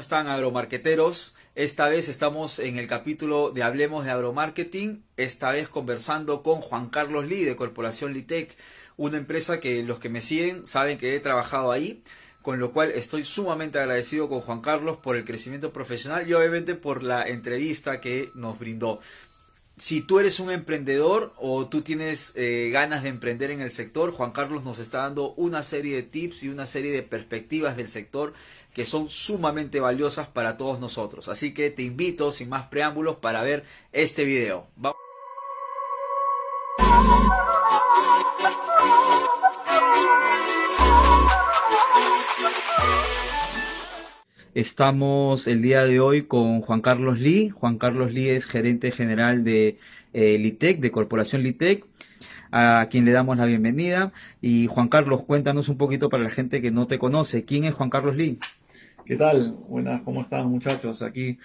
¿Cómo están agromarqueteros? Esta vez estamos en el capítulo de Hablemos de Agromarketing, esta vez conversando con Juan Carlos Lee de Corporación Litec, una empresa que los que me siguen saben que he trabajado ahí, con lo cual estoy sumamente agradecido con Juan Carlos por el crecimiento profesional y obviamente por la entrevista que nos brindó si tú eres un emprendedor o tú tienes eh, ganas de emprender en el sector, Juan Carlos nos está dando una serie de tips y una serie de perspectivas del sector que son sumamente valiosas para todos nosotros. Así que te invito, sin más preámbulos, para ver este video. Estamos el día de hoy con Juan Carlos Lee. Juan Carlos Lee es gerente general de eh, Litec, de Corporación Litec, a quien le damos la bienvenida. Y Juan Carlos, cuéntanos un poquito para la gente que no te conoce. ¿Quién es Juan Carlos Lee? ¿Qué tal? Buenas, ¿cómo están muchachos? Aquí.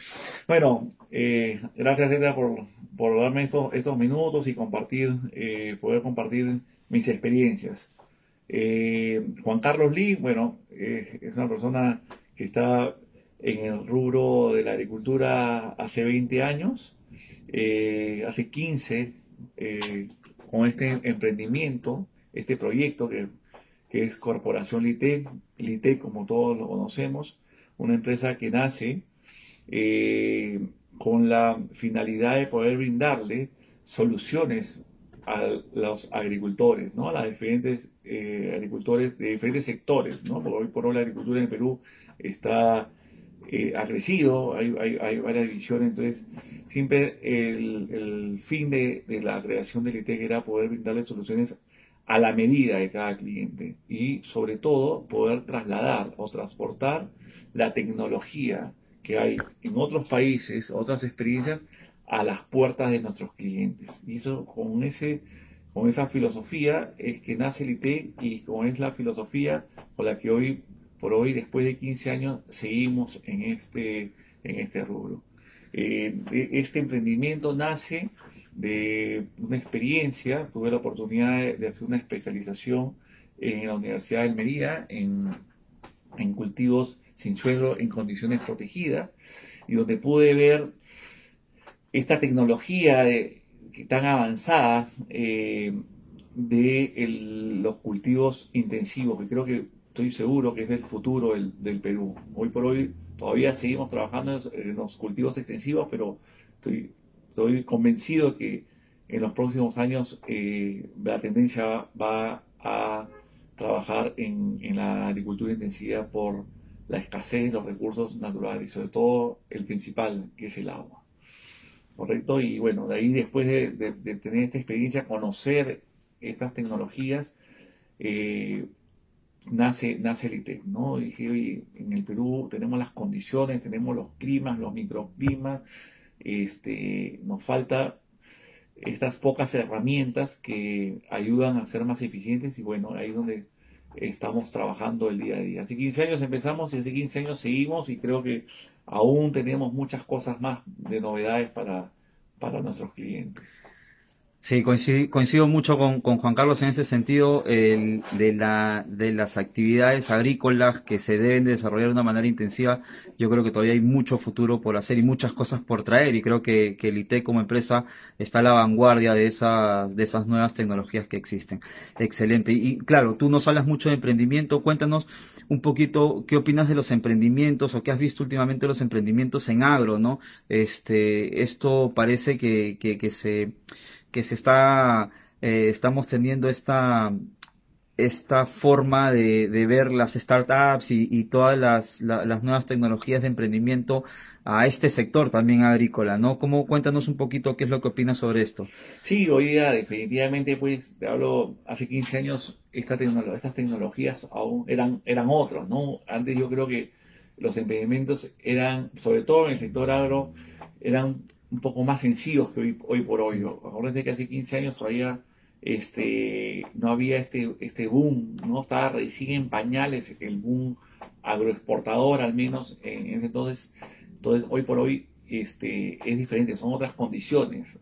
Bueno, eh, gracias Edgar por, por darme estos, estos minutos y compartir, eh, poder compartir mis experiencias. Juan Carlos Lee, bueno, es una persona que está en el rubro de la agricultura hace 20 años, eh, hace 15 eh, con este emprendimiento, este proyecto que, es Corporación Lite, Lite como todos lo conocemos, una empresa que nace eh, con la finalidad de poder brindarle soluciones a los agricultores, ¿no? a los diferentes agricultores de diferentes sectores, ¿no? porque hoy por hoy la agricultura en Perú está eh, ha crecido, hay, varias divisiones, entonces siempre el, fin de, la creación del ITEC era poder brindarle soluciones a la medida de cada cliente y sobre todo poder trasladar o transportar la tecnología que hay en otros países, otras experiencias, a las puertas de nuestros clientes. Y eso con ese con esa filosofía es que nace el ITEC y con es la filosofía con la que hoy por hoy, después de 15 años, seguimos en este, en este rubro. Eh, este emprendimiento nace de una experiencia, tuve la oportunidad de, hacer una especialización en la Universidad de Almería en, en cultivos sin suelo en condiciones protegidas y donde pude ver esta tecnología de, tan avanzada eh, de los cultivos intensivos, que creo que estoy seguro que es el futuro del, Perú. Hoy por hoy todavía seguimos trabajando en los cultivos extensivos, pero estoy, estoy convencido que en los próximos años eh, la tendencia va a trabajar en, la agricultura intensiva por la escasez de los recursos naturales, sobre todo el principal, que es el agua. ¿Correcto? Y bueno, de ahí después de, tener esta experiencia, conocer estas tecnologías, eh, nace, nace el ITEC, ¿no? dije, oye, en el Perú tenemos las condiciones, tenemos los climas, los microclimas, este, nos falta estas pocas herramientas que ayudan a ser más eficientes y bueno, ahí es donde estamos trabajando el día a día. Hace 15 años empezamos y hace 15 años seguimos y creo que aún tenemos muchas cosas más de novedades para, para nuestros clientes. Sí, coincido, mucho con, Juan Carlos en ese sentido de, la, de las actividades agrícolas que se deben desarrollar de una manera intensiva. Yo creo que todavía hay mucho futuro por hacer y muchas cosas por traer y creo que, que el IT como empresa está a la vanguardia de, esa, de esas nuevas tecnologías que existen. Excelente. Y, claro, tú nos hablas mucho de emprendimiento. Cuéntanos un poquito qué opinas de los emprendimientos o qué has visto últimamente los emprendimientos en agro, ¿no? Este, esto parece que, que, que se que se está, eh, estamos teniendo esta, esta forma de, ver las startups y, todas las, nuevas tecnologías de emprendimiento a este sector también agrícola, ¿no? ¿Cómo cuéntanos un poquito qué es lo que opinas sobre esto? Sí, hoy día definitivamente, pues, te hablo, hace 15 años esta estas tecnologías aún eran, eran otros, ¿no? Antes yo creo que los emprendimientos eran, sobre todo en el sector agro, eran un poco más sencillos que hoy, hoy por hoy. Acuérdense que hace 15 años todavía este, no había este, este boom, no estaba recién en pañales el boom agroexportador, al menos en, entonces. Entonces, hoy por hoy este, es diferente, son otras condiciones.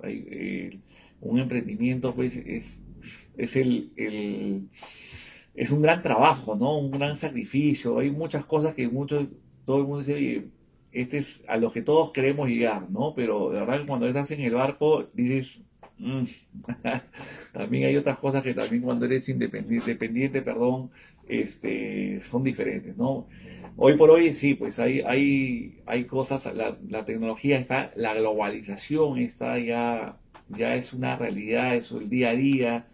un emprendimiento, pues, es, es el, el, es un gran trabajo, ¿no? Un gran sacrificio. Hay muchas cosas que muchos, todo el mundo dice, este es a lo que todos queremos llegar, ¿no? Pero de verdad que cuando estás en el barco dices, mm, también hay otras cosas que también cuando eres independiente, dependiente, perdón, este, son diferentes, ¿no? Hoy por hoy sí, pues hay, hay, hay cosas, la, la tecnología está, la globalización está ya, ya es una realidad, es el día a día,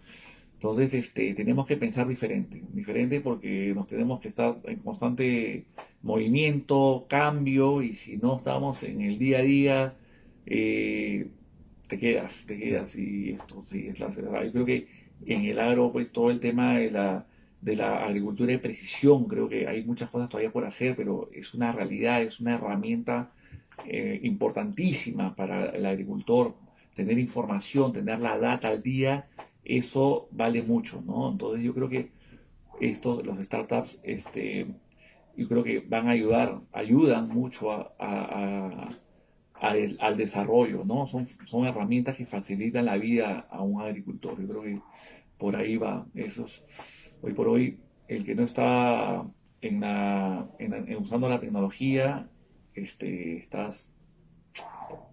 entonces, este, tenemos que pensar diferente, diferente porque nos tenemos que estar en constante movimiento, cambio, y si no estamos en el día a día, eh, te quedas, te quedas, y esto sí es la verdad. Yo creo que en el agro, pues todo el tema de la, de la agricultura de precisión, creo que hay muchas cosas todavía por hacer, pero es una realidad, es una herramienta eh, importantísima para el agricultor, tener información, tener la data al día eso vale mucho, ¿no? Entonces yo creo que estos, los startups, este, yo creo que van a ayudar, ayudan mucho a, al desarrollo, ¿no? Son, son herramientas que facilitan la vida a un agricultor. Yo creo que por ahí va. Esos, hoy por hoy, el que no está en la, en, usando la tecnología, este, estás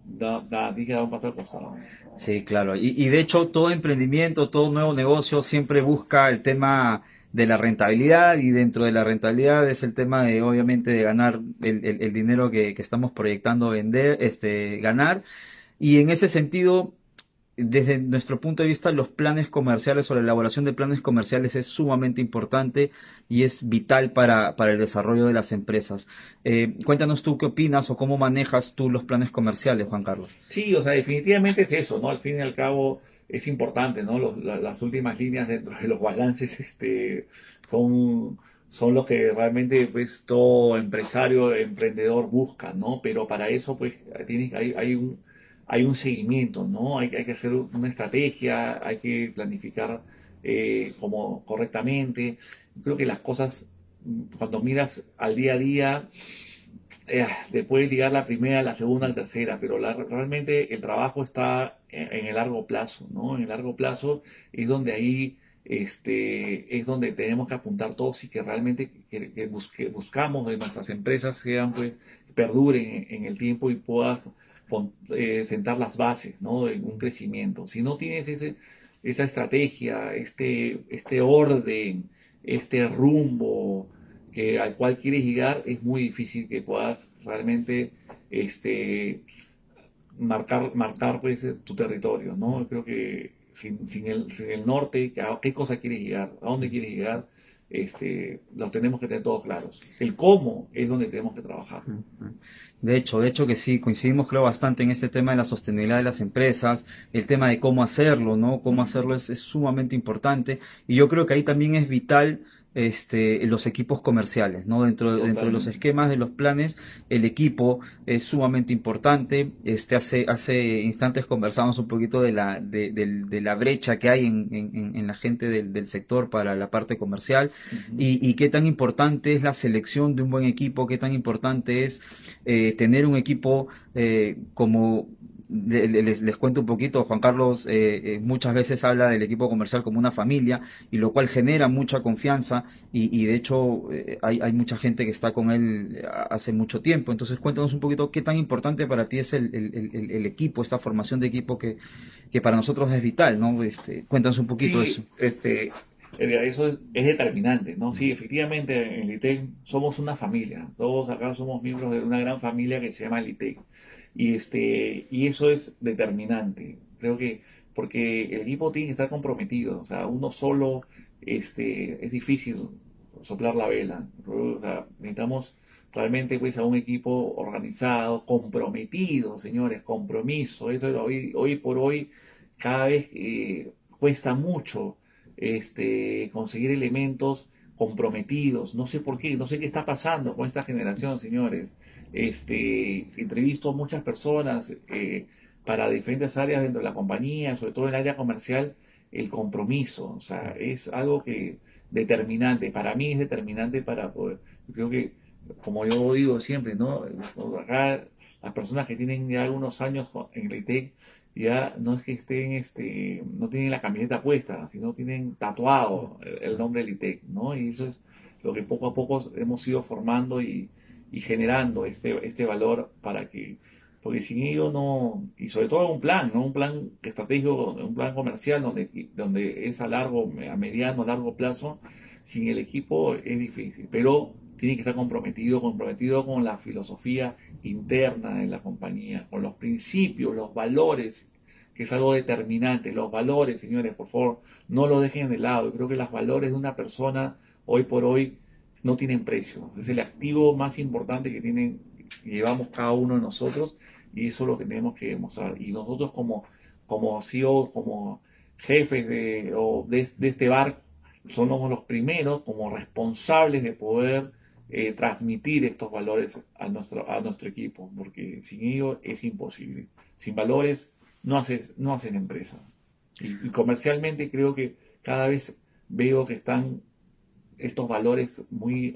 da, da, un paso costado. Sí, claro. Y, y, de hecho, todo emprendimiento, todo nuevo negocio siempre busca el tema de la rentabilidad y dentro de la rentabilidad es el tema de, obviamente, de ganar el, el, dinero que, que, estamos proyectando vender, este, ganar. Y en ese sentido, desde nuestro punto de vista, los planes comerciales o la elaboración de planes comerciales es sumamente importante y es vital para, para el desarrollo de las empresas. Eh, cuéntanos tú qué opinas o cómo manejas tú los planes comerciales, Juan Carlos. Sí, o sea, definitivamente es eso, ¿no? Al fin y al cabo es importante, ¿no? las últimas líneas dentro de los balances este, son, son los que realmente pues todo empresario, emprendedor busca, ¿no? Pero para eso pues tienes, hay, hay un hay un seguimiento, ¿no? Hay, hay que hacer una estrategia, hay que planificar eh, como correctamente. Creo que las cosas, cuando miras al día a día, eh, te puedes ligar la primera, la segunda, la tercera, pero realmente el trabajo está en, el largo plazo, ¿no? En el largo plazo es donde ahí este, es donde tenemos que apuntar todos y que realmente que, buscamos que nuestras empresas sean, pues, perduren en, en el tiempo y puedan eh, sentar las bases ¿no? de un crecimiento. Si no tienes esa estrategia, este, este orden, este rumbo que, al cual quieres llegar, es muy difícil que puedas realmente este, marcar, marcar pues, tu territorio. ¿no? Creo que sin, sin, el, sin el norte, ¿a qué cosa quieres llegar? ¿A dónde quieres llegar? Este, lo tenemos que tener todos claros. El cómo es donde tenemos que trabajar. De hecho, de hecho que sí, coincidimos creo bastante en este tema de la sostenibilidad de las empresas, el tema de cómo hacerlo, ¿no? Cómo hacerlo es, es sumamente importante y yo creo que ahí también es vital este, los equipos comerciales, ¿no? Dentro, dentro de los esquemas de los planes, el equipo es sumamente importante. Este, hace, hace instantes conversamos un poquito de la, de, de, la brecha que hay en, en, en la gente del, del, sector para la parte comercial y, y, qué tan importante es la selección de un buen equipo, qué tan importante es eh, tener un equipo eh, como les, les, cuento un poquito, Juan Carlos eh, eh, muchas veces habla del equipo comercial como una familia, y lo cual genera mucha confianza, y, de hecho eh, hay, hay, mucha gente que está con él hace mucho tiempo. Entonces cuéntanos un poquito qué tan importante para ti es el, el, el, equipo, esta formación de equipo que, que, para nosotros es vital, ¿no? Este, cuéntanos un poquito eso. Este, eso es, es, determinante, ¿no? Sí, efectivamente en el somos una familia, todos acá somos miembros de una gran familia que se llama el y, este, y eso es determinante. Creo que porque el equipo tiene que estar comprometido. O sea, uno solo este, es difícil soplar la vela. O sea, necesitamos realmente pues a un equipo organizado, comprometido, señores, compromiso. Eso hoy, hoy por hoy cada vez eh, cuesta mucho este, conseguir elementos comprometidos. No sé por qué, no sé qué está pasando con esta generación, señores. Este, entrevisto a muchas personas eh, para diferentes áreas dentro de la compañía, sobre todo en el área comercial, el compromiso, o sea, es algo que determinante, para mí es determinante para poder, creo que, como yo digo siempre, ¿no? Acá las personas que tienen ya algunos años en el ITEC, ya no es que estén, este, no tienen la camiseta puesta, sino tienen tatuado el, nombre del ITEC, ¿no? Y eso es lo que poco a poco hemos ido formando y, y generando este, este valor para que, porque sin ello no, y sobre todo un plan, ¿no? Un plan estratégico, un plan comercial donde, donde es a largo, a mediano, largo plazo, sin el equipo es difícil, pero tiene que estar comprometido, comprometido con la filosofía interna de la compañía, con los principios, los valores, que es algo determinante. Los valores, señores, por favor, no lo dejen de lado. Yo creo que los valores de una persona hoy por hoy no tienen precio. Es el activo más importante que tienen, llevamos cada uno de nosotros y eso lo tenemos que demostrar. Y nosotros como, como CEO, como jefes de, de, este barco, somos los primeros como responsables de poder eh, transmitir estos valores a nuestro, a nuestro equipo, porque sin ello es imposible. Sin valores no haces, no haces empresa. Y, comercialmente creo que cada vez veo que están estos valores muy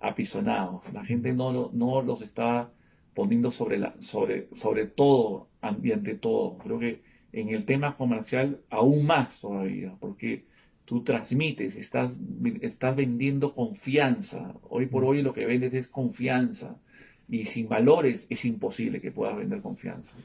apisonados. La gente no, no los está poniendo sobre, la, sobre, sobre todo ante todo. Creo que en el tema comercial aún más todavía, porque tú transmites, estás, estás vendiendo confianza. Hoy por hoy lo que vendes es confianza. Y sin valores es imposible que puedas vender confianza.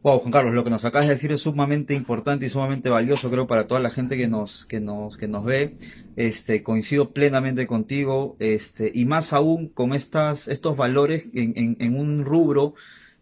Wow, Juan Carlos, lo que nos acabas de decir es sumamente importante y sumamente valioso, creo, para toda la gente que nos, que nos, que nos ve. Este, coincido plenamente contigo, este, y más aún con estas, estos valores en, en, un rubro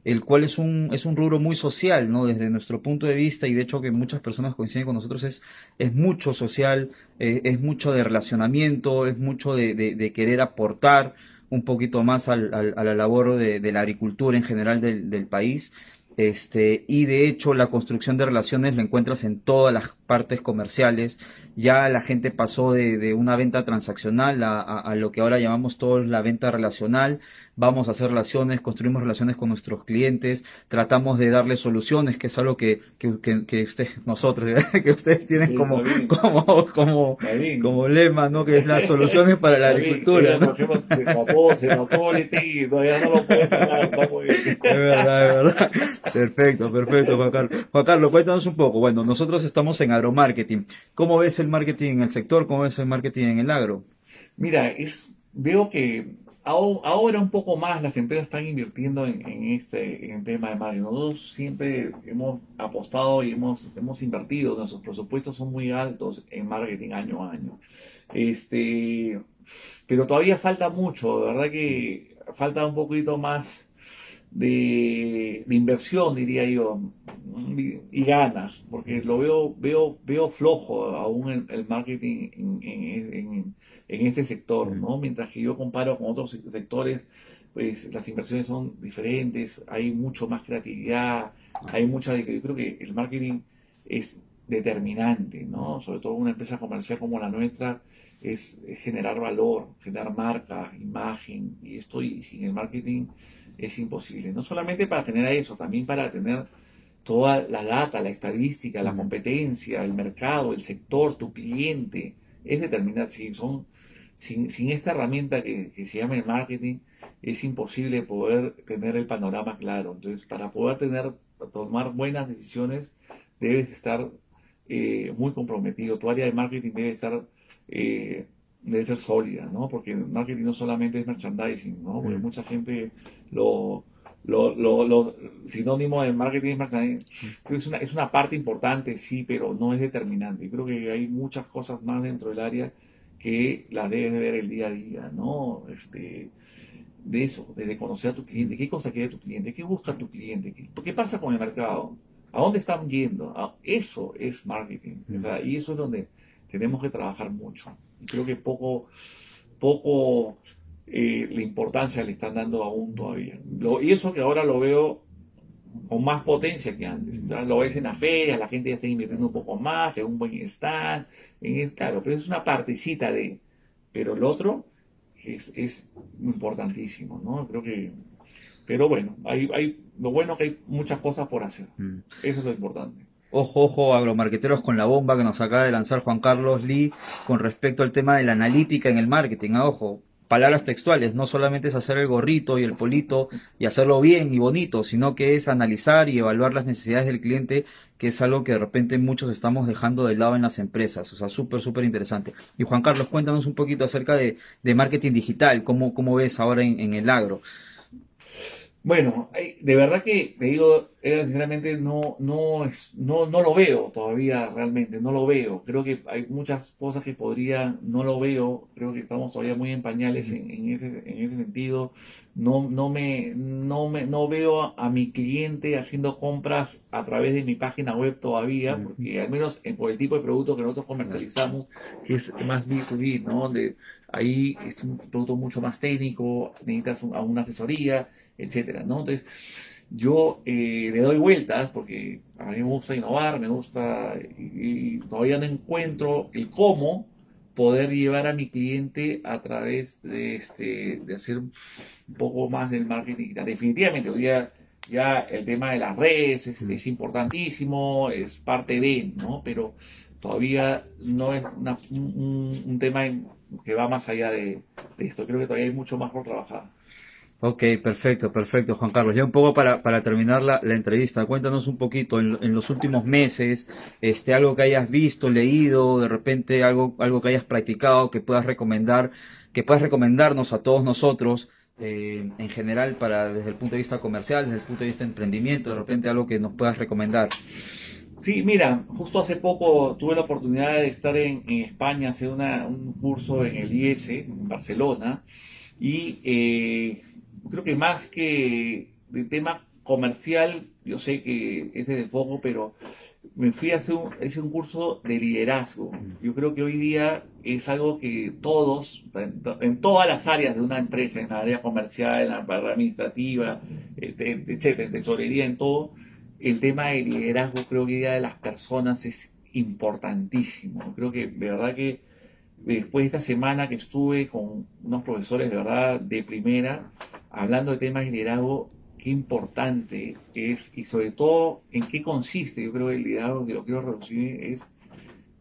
el cual es un, es un rubro muy social, ¿no? Desde nuestro punto de vista, y de hecho que muchas personas coinciden con nosotros, es, es mucho social, eh, es mucho de relacionamiento, es mucho de, de, querer aportar un poquito más al, a la labor de, de, la agricultura en general del, del país. Este, y de hecho la construcción de relaciones la encuentras en todas las partes comerciales. Ya la gente pasó de, de una venta transaccional a, a, lo que ahora llamamos todos la venta relacional. Vamos a hacer relaciones, construimos relaciones con nuestros clientes, tratamos de darles soluciones, que es algo que, que, que, ustedes, nosotros, que ustedes tienen como, como, como, como lema, ¿no? Que es las soluciones para la agricultura. ¿no? Es verdad, es verdad. Perfecto, perfecto, Juan Carlos. Juan Carlos, cuéntanos un poco. Bueno, nosotros estamos en agromarketing. ¿Cómo ves el marketing en el sector? ¿Cómo ves el marketing en el agro? Mira, es, veo que ahora un poco más las empresas están invirtiendo en, este tema de marketing. Nosotros siempre hemos apostado y hemos, hemos invertido, nuestros presupuestos son muy altos en marketing año a año. Este, pero todavía falta mucho, de verdad que falta un poquito más de, inversión, diría yo, y, ganas, porque lo veo, veo, veo flojo aún el, marketing en, este sector, ¿no? Mientras que yo comparo con otros sectores, pues las inversiones son diferentes, hay mucho más creatividad, hay mucha, yo creo que el marketing es determinante, ¿no? Sobre todo una empresa comercial como la nuestra, es, generar valor, generar marca, imagen, y esto y sin el marketing es imposible. No solamente para generar eso, también para tener toda la data, la estadística, la competencia, el mercado, el sector, tu cliente. Es determinar si son, sin, sin esta herramienta que, se llama el marketing, es imposible poder tener el panorama claro. Entonces, para poder tener, tomar buenas decisiones, debes estar eh, muy comprometido. Tu área de marketing debe estar eh, debe ser sólida, ¿no? Porque el marketing no solamente es merchandising, ¿no? Porque mucha gente lo, lo, lo, sinónimo de marketing es merchandising. es una, es una parte importante, sí, pero no es determinante. Creo que hay muchas cosas más dentro del área que las debes de ver el día a día, ¿no? Este, de eso, desde conocer a tu cliente, qué cosa quiere tu cliente, qué busca tu cliente, qué, qué pasa con el mercado, a dónde están yendo. Ah, eso es marketing. O sea, y eso es donde tenemos que trabajar mucho. Y creo que poco, poco eh, la importancia le están dando aún todavía. y eso que ahora lo veo con más potencia que antes. lo ves en la feria, la gente ya está invirtiendo un poco más, en un buen stand, en claro, pero es una partecita de, pero el otro es, es importantísimo, ¿no? Creo que, pero bueno, hay, hay, lo bueno que hay muchas cosas por hacer. Mm. Eso es lo importante. Ojo, ojo, agromarqueteros con la bomba que nos acaba de lanzar Juan Carlos Lee con respecto al tema de la analítica en el marketing. Ah, ojo, palabras textuales, no solamente es hacer el gorrito y el polito y hacerlo bien y bonito, sino que es analizar y evaluar las necesidades del cliente, que es algo que de repente muchos estamos dejando de lado en las empresas. O sea, súper, súper interesante. Y Juan Carlos, cuéntanos un poquito acerca de, marketing digital, cómo, cómo ves ahora en el agro. Bueno, de verdad que te digo, sinceramente no, no, es, no, no lo veo todavía realmente, no lo veo. Creo que hay muchas cosas que podría, no lo veo, creo que estamos todavía muy en pañales en, ese, en ese sentido. No, no, me, no, me, no veo a, mi cliente haciendo compras a través de mi página web todavía, porque al menos en, por el tipo de producto que nosotros comercializamos, que es más B2B, ¿no? Donde ahí es un producto mucho más técnico, necesitas una asesoría etcétera, ¿no? Entonces, yo eh, le doy vueltas porque a mí me gusta innovar, me gusta y, todavía no encuentro el cómo poder llevar a mi cliente a través de este de hacer un poco más del marketing Definitivamente hoy día ya el tema de las redes es, importantísimo, es parte de, ¿no? Pero todavía no es un, tema que va más allá de, de esto. Creo que todavía hay mucho más por trabajar. Ok, perfecto, perfecto, Juan Carlos. Ya un poco para, para terminar la, entrevista, cuéntanos un poquito en, los últimos meses, este, algo que hayas visto, leído, de repente algo, algo que hayas practicado, que puedas recomendar, que puedas recomendarnos a todos nosotros, eh, en general, para desde el punto de vista comercial, desde el punto de vista de emprendimiento, de repente algo que nos puedas recomendar. Sí, mira, justo hace poco tuve la oportunidad de estar en, España, hacer un curso en el IES, en Barcelona, y eh, creo que más que de tema comercial, yo sé que ese es el foco, pero me fui a hacer un, un curso de liderazgo. Yo creo que hoy día es algo que todos, en, todas las áreas de una empresa, en la área comercial, en la área administrativa, este, etcétera, en tesorería, en todo, el tema de liderazgo creo que hoy día de las personas es importantísimo. Creo que de verdad que después de esta semana que estuve con unos profesores de verdad de primera, hablando de temas de liderazgo, qué importante es y sobre todo en qué consiste, yo creo que el liderazgo que lo quiero reducir es,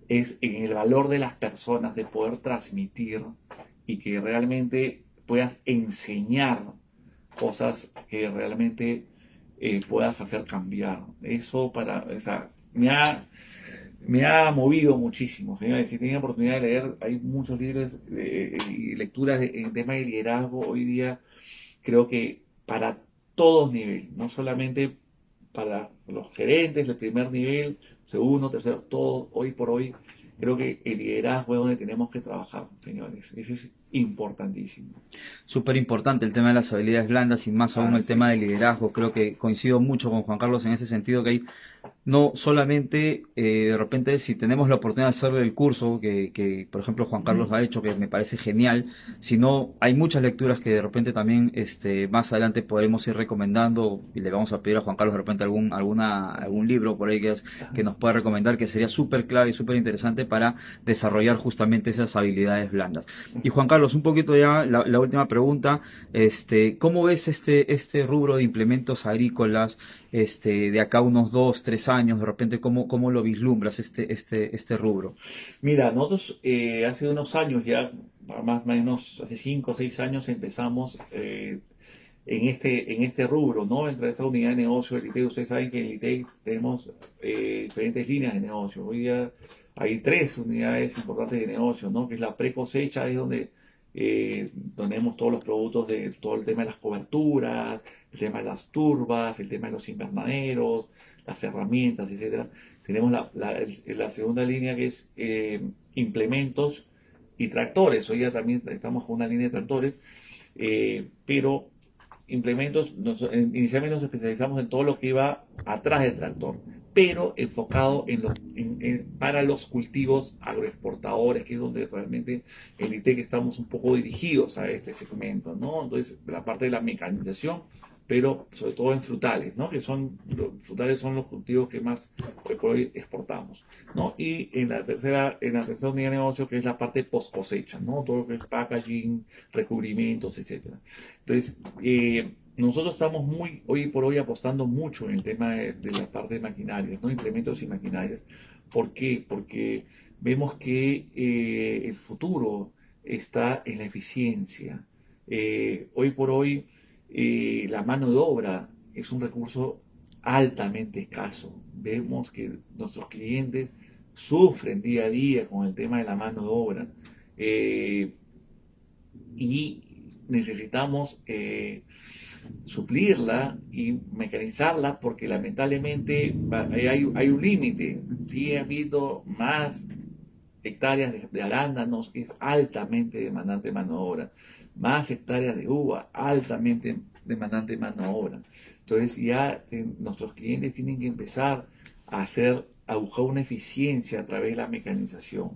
es en el valor de las personas, de poder transmitir y que realmente puedas enseñar cosas que realmente eh, puedas hacer cambiar. Eso para, o me ha, me ha movido muchísimo, señores. Si tienen oportunidad de leer, hay muchos libros y lecturas en tema de liderazgo hoy día creo que para todos niveles, no solamente para los gerentes del primer nivel, segundo, tercero, todo hoy por hoy, creo que el liderazgo es donde tenemos que trabajar, señores. Importantísimo. Súper importante el tema de las habilidades blandas y más aún el tema del liderazgo. Creo que coincido mucho con Juan Carlos en ese sentido que hay no solamente eh, de repente si tenemos la oportunidad de hacer el curso que, que, por ejemplo Juan Carlos ha hecho que me parece genial sino hay muchas lecturas que de repente también este más adelante podemos ir recomendando y le vamos a pedir a Juan Carlos de repente algún alguna algún libro por ahí que, que nos pueda recomendar que sería súper clave y súper interesante para desarrollar justamente esas habilidades blandas y Juan Carlos un poquito ya la, última pregunta este cómo ves este este rubro de implementos agrícolas este, de acá unos dos, tres años, de repente, ¿cómo, cómo lo vislumbras este, este, este rubro? Mira, nosotros eh, hace unos años ya, más o menos hace cinco o seis años empezamos eh, en, este, en este rubro, ¿no? Entre esta unidad de negocio del ITEI, ustedes saben que en el ITEI tenemos eh, diferentes líneas de negocio. Hoy día hay tres unidades importantes de negocio, ¿no? Que es la pre-cosecha, es donde eh, tenemos todos los productos de todo el tema de las coberturas, el tema de las turbas, el tema de los invernaderos, las herramientas, etcétera. Tenemos la, segunda línea que es eh, implementos y tractores. Hoy ya también estamos con una línea de tractores, eh, pero implementos, inicialmente nos especializamos en todo lo que iba atrás del tractor pero enfocado en los, para los cultivos agroexportadores, que es donde realmente en ITEC estamos un poco dirigidos a este segmento, ¿no? Entonces, la parte de la mecanización, pero sobre todo en frutales, ¿no? Que son, los frutales son los cultivos que más hoy exportamos, ¿no? Y en la tercera, en la tercera unidad de negocio, que es la parte post cosecha, ¿no? Todo lo que es packaging, recubrimientos, etcétera. Entonces, eh, nosotros estamos muy, hoy por hoy, apostando mucho en el tema de, la parte de maquinarias, ¿no? Implementos y maquinarias. ¿Por qué? Porque vemos que eh, el futuro está en la eficiencia. Eh, hoy por hoy eh, la mano de obra es un recurso altamente escaso. Vemos que nuestros clientes sufren día a día con el tema de la mano de obra y necesitamos suplirla y mecanizarla porque lamentablemente hay, un límite. Sí ha habido más hectáreas de, arándanos, que es altamente demandante de mano de obra, más hectáreas de uva, altamente demandante de mano de obra. Entonces ya nuestros clientes tienen que empezar a hacer, a buscar una eficiencia a través de la mecanización.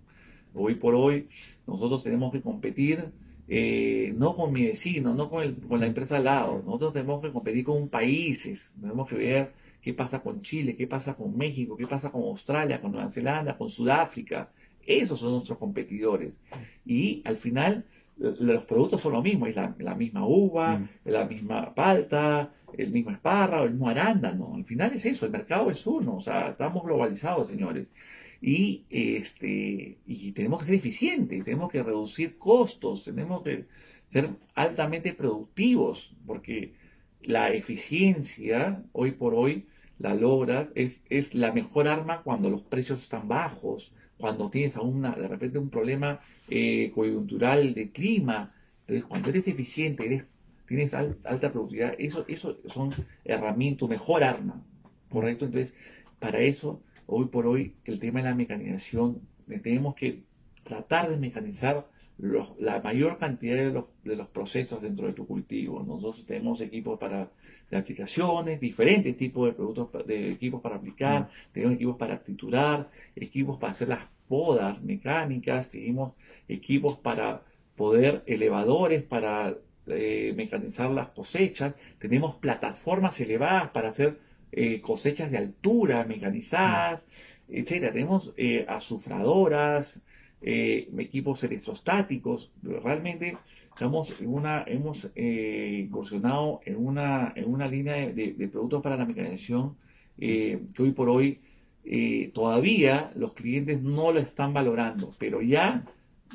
Hoy por hoy nosotros tenemos que competir eh, no con mi vecino, no con, con la empresa al lado, nosotros tenemos que competir con países, tenemos que ver qué pasa con Chile, qué pasa con México, qué pasa con Australia, con Nueva Zelanda, con Sudáfrica, esos son nuestros competidores. Y al final los productos son lo mismo, es la, misma uva, mm. la misma palta, el mismo esparra, el mismo arándano. Al final es eso, el mercado es uno, o sea, estamos globalizados, señores. Y, este, y tenemos que ser eficientes, tenemos que reducir costos, tenemos que ser altamente productivos, porque la eficiencia, hoy por hoy, la logra, es, es la mejor arma cuando los precios están bajos, cuando tienes una, de repente un problema eh, coyuntural de clima. Entonces, cuando eres eficiente, eres, tienes alta productividad, eso, eso son herramientas, mejor arma, ¿correcto? Entonces, para eso, hoy por hoy, el tema de la mecanización, tenemos que tratar de mecanizar la mayor cantidad de los, de los, procesos dentro de tu cultivo. Nosotros tenemos equipos para de aplicaciones, diferentes tipos de productos, de equipos para aplicar, mm. tenemos equipos para triturar, equipos para hacer las podas mecánicas, tenemos equipos para poder, elevadores para eh, mecanizar las cosechas, tenemos plataformas elevadas para hacer eh, cosechas de altura mecanizadas, mm. etcétera. Tenemos eh, azufradoras, equipos electrostáticos, realmente estamos en una, hemos eh, incursionado en una, en una línea de, productos para la mecanización eh, que hoy por hoy eh, todavía los clientes no lo están valorando, pero ya,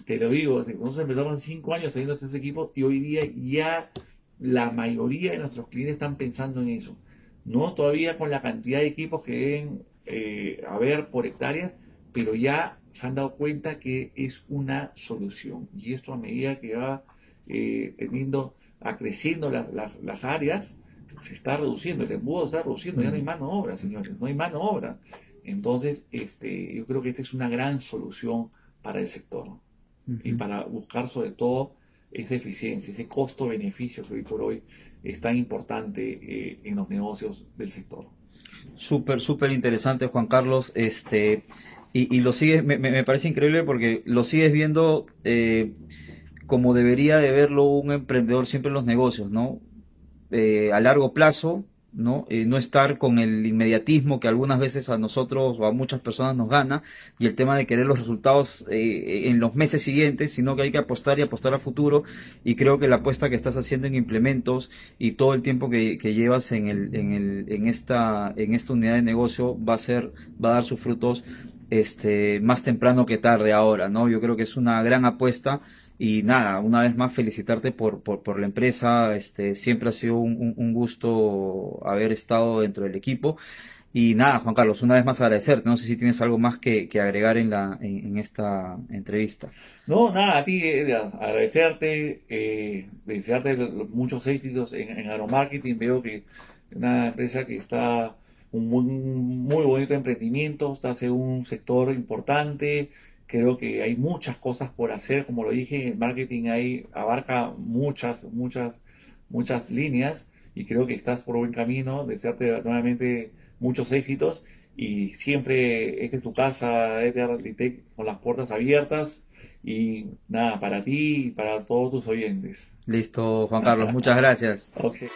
te lo digo, nosotros empezamos cinco años teniendo estos equipos y hoy día ya la mayoría de nuestros clientes están pensando en eso. No todavía con la cantidad de equipos que deben haber por hectárea, pero ya se han dado cuenta que es una solución. Y esto a medida que va eh, teniendo, acreciendo las, las, las, áreas, se está reduciendo, el embudo está reduciendo, ya no hay mano obra, señores, no hay mano obra. Entonces, este, yo creo que esta es una gran solución para el sector y para buscar sobre todo esa eficiencia, ese costo-beneficio que hoy por hoy es tan importante eh, en los negocios del sector. Súper, súper interesante, Juan Carlos. Este, y, lo sigues, me, me, parece increíble porque lo sigues viendo eh, como debería de verlo un emprendedor siempre en los negocios, ¿no? Eh, a largo plazo, ¿no? Eh, no estar con el inmediatismo que algunas veces a nosotros o a muchas personas nos gana y el tema de querer los resultados eh, en los meses siguientes, sino que hay que apostar y apostar a futuro y creo que la apuesta que estás haciendo en implementos y todo el tiempo que, llevas en, el, en, el, en, esta, en esta unidad de negocio va a ser, va a dar sus frutos este, más temprano que tarde ahora, ¿no? Yo creo que es una gran apuesta y nada, una vez más felicitarte por, por, la empresa, este, siempre ha sido un, gusto haber estado dentro del equipo. Y nada, Juan Carlos, una vez más agradecerte. No sé si tienes algo más que, agregar en, la, en, esta entrevista. No, nada, a ti eh, agradecerte, eh, desearte muchos éxitos en, en Aeromarketing. Veo que una empresa que está un muy, muy bonito emprendimiento, está en un sector importante, Creo que hay muchas cosas por hacer, como lo dije, el marketing ahí abarca muchas, muchas, muchas líneas y creo que estás por buen camino. Desearte nuevamente muchos éxitos y siempre esta es tu casa, Edgar Litec, con las puertas abiertas y nada, para ti y para todos tus oyentes. Listo, Juan Carlos, muchas gracias. Okay.